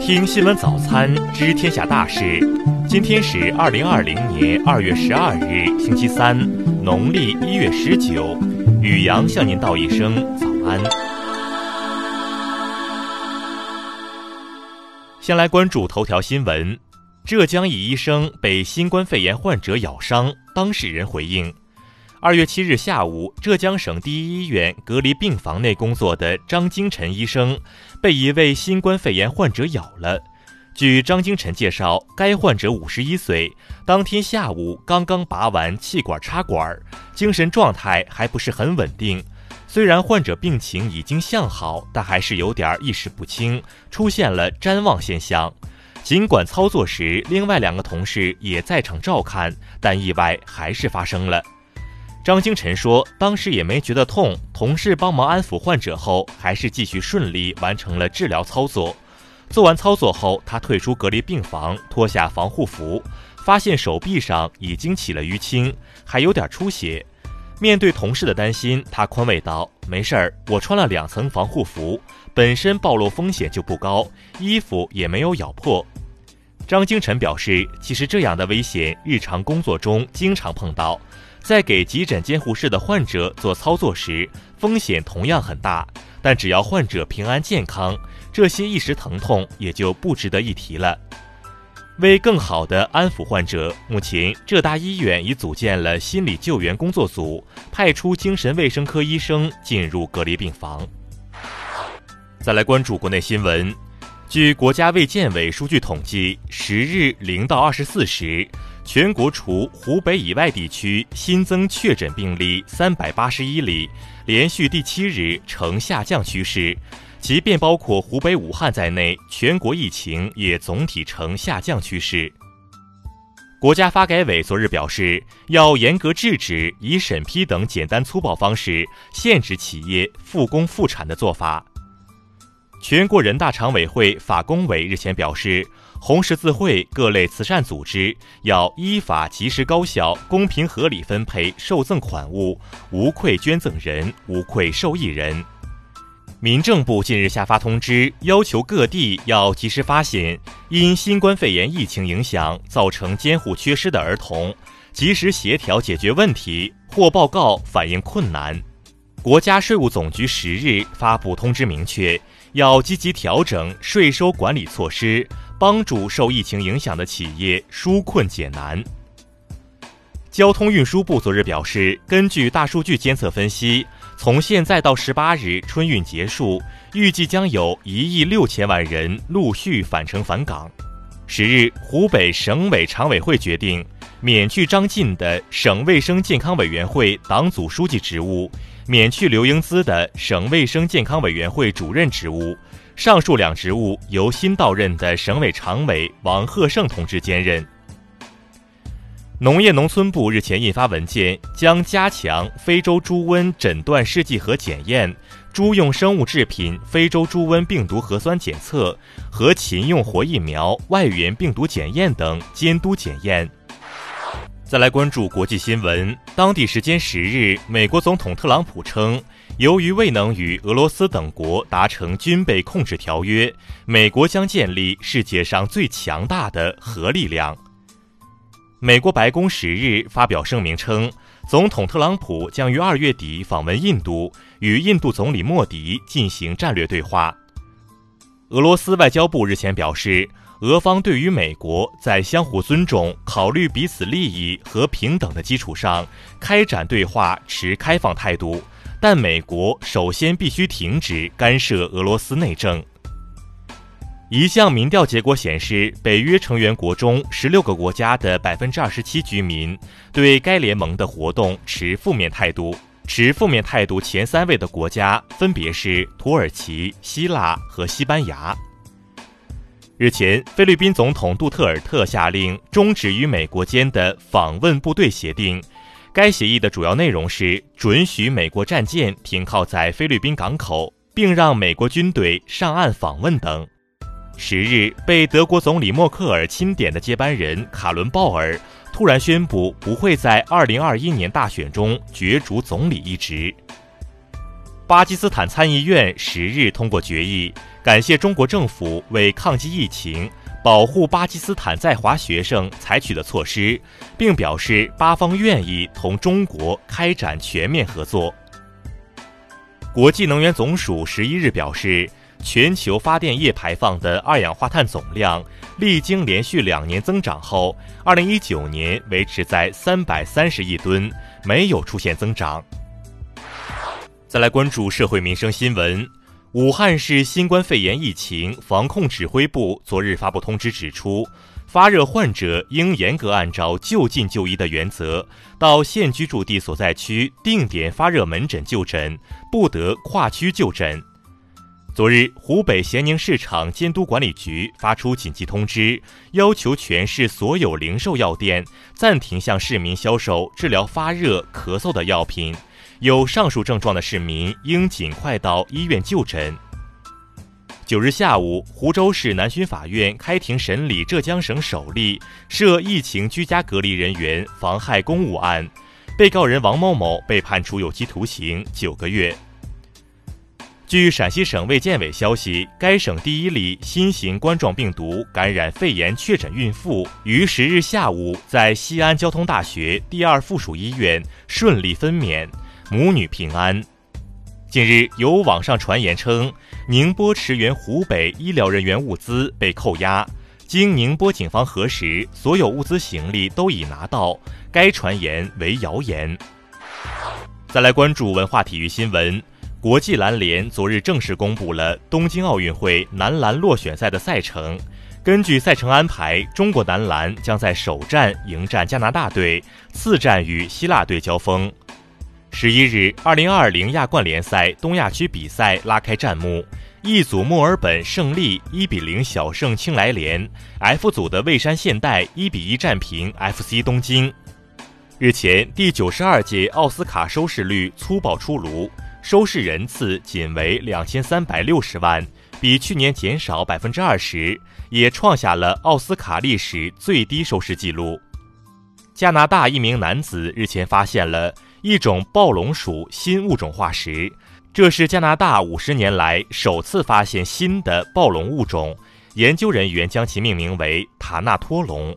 听新闻早餐知天下大事。今天是二零二零年二月十二日，星期三，农历一月十九。宇阳向您道一声早安。先来关注头条新闻：浙江一医生被新冠肺炎患者咬伤，当事人回应。二月七日下午，浙江省第一医院隔离病房内工作的张金晨医生被一位新冠肺炎患者咬了。据张金晨介绍，该患者五十一岁，当天下午刚刚拔完气管插管，精神状态还不是很稳定。虽然患者病情已经向好，但还是有点意识不清，出现了谵妄现象。尽管操作时另外两个同事也在场照看，但意外还是发生了。张金晨说，当时也没觉得痛，同事帮忙安抚患者后，还是继续顺利完成了治疗操作。做完操作后，他退出隔离病房，脱下防护服，发现手臂上已经起了淤青，还有点出血。面对同事的担心，他宽慰道：“没事儿，我穿了两层防护服，本身暴露风险就不高，衣服也没有咬破。”张金晨表示，其实这样的危险，日常工作中经常碰到。在给急诊监护室的患者做操作时，风险同样很大。但只要患者平安健康，这些一时疼痛也就不值得一提了。为更好地安抚患者，目前浙大医院已组建了心理救援工作组，派出精神卫生科医生进入隔离病房。再来关注国内新闻，据国家卫健委数据统计，十日零到二十四时。全国除湖北以外地区新增确诊病例三百八十一例，连续第七日呈下降趋势。即便包括湖北武汉在内，全国疫情也总体呈下降趋势。国家发改委昨日表示，要严格制止以审批等简单粗暴方式限制企业复工复产的做法。全国人大常委会法工委日前表示。红十字会各类慈善组织要依法及时、高效、公平合理分配受赠款物，无愧捐赠人，无愧受益人。民政部近日下发通知，要求各地要及时发现因新冠肺炎疫情影响造成监护缺失的儿童，及时协调解决问题或报告反映困难。国家税务总局十日发布通知，明确要积极调整税收管理措施。帮助受疫情影响的企业纾困解难。交通运输部昨日表示，根据大数据监测分析，从现在到十八日春运结束，预计将有一亿六千万人陆续返程返岗。十日，湖北省委常委会决定免去张晋的省卫生健康委员会党组书记职务，免去刘英姿的省卫生健康委员会主任职务。上述两职务由新到任的省委常委王鹤胜同志兼任。农业农村部日前印发文件，将加强非洲猪瘟诊断试剂和检验、猪用生物制品非洲猪瘟病毒核酸检测和禽用活疫苗外源病毒检验等监督检验。再来关注国际新闻，当地时间十日，美国总统特朗普称。由于未能与俄罗斯等国达成军备控制条约，美国将建立世界上最强大的核力量。美国白宫十日发表声明称，总统特朗普将于二月底访问印度，与印度总理莫迪进行战略对话。俄罗斯外交部日前表示，俄方对于美国在相互尊重、考虑彼此利益和平等的基础上开展对话持开放态度。但美国首先必须停止干涉俄罗斯内政。一项民调结果显示，北约成员国中十六个国家的百分之二十七居民对该联盟的活动持负面态度。持负面态度前三位的国家分别是土耳其、希腊和西班牙。日前，菲律宾总统杜特尔特下令终止与美国间的访问部队协定。该协议的主要内容是准许美国战舰停靠在菲律宾港口，并让美国军队上岸访问等。十日，被德国总理默克尔钦点的接班人卡伦鲍尔突然宣布不会在2021年大选中角逐总理一职。巴基斯坦参议院十日通过决议，感谢中国政府为抗击疫情、保护巴基斯坦在华学生采取的措施，并表示巴方愿意同中国开展全面合作。国际能源总署十一日表示，全球发电业排放的二氧化碳总量历经连续两年增长后，二零一九年维持在三百三十亿吨，没有出现增长。再来关注社会民生新闻。武汉市新冠肺炎疫情防控指挥部昨日发布通知，指出，发热患者应严格按照就近就医的原则，到现居住地所在区定点发热门诊就诊，不得跨区就诊。昨日，湖北咸宁市场监督管理局发出紧急通知，要求全市所有零售药店暂停向市民销售治疗发热、咳嗽的药品。有上述症状的市民应尽快到医院就诊。九日下午，湖州市南浔法院开庭审理浙江省首例涉疫情居家隔离人员妨害公务案，被告人王某某被判处有期徒刑九个月。据陕西省卫健委消息，该省第一例新型冠状病毒感染肺炎确诊孕妇于十日下午在西安交通大学第二附属医院顺利分娩。母女平安。近日有网上传言称，宁波驰援湖北医疗人员物资被扣押。经宁波警方核实，所有物资行李都已拿到，该传言为谣言。再来关注文化体育新闻，国际篮联昨日正式公布了东京奥运会男篮落选赛的赛程。根据赛程安排，中国男篮将在首战迎战加拿大队，次战与希腊队交锋。十一日，二零二零亚冠联赛东亚区比赛拉开战幕。一组墨尔本胜利一比零小胜青来联，F 组的蔚山现代一比一战平 FC 东京。日前，第九十二届奥斯卡收视率粗暴出炉，收视人次仅为两千三百六十万，比去年减少百分之二十，也创下了奥斯卡历史最低收视纪录。加拿大一名男子日前发现了。一种暴龙属新物种化石，这是加拿大五十年来首次发现新的暴龙物种。研究人员将其命名为塔纳托龙。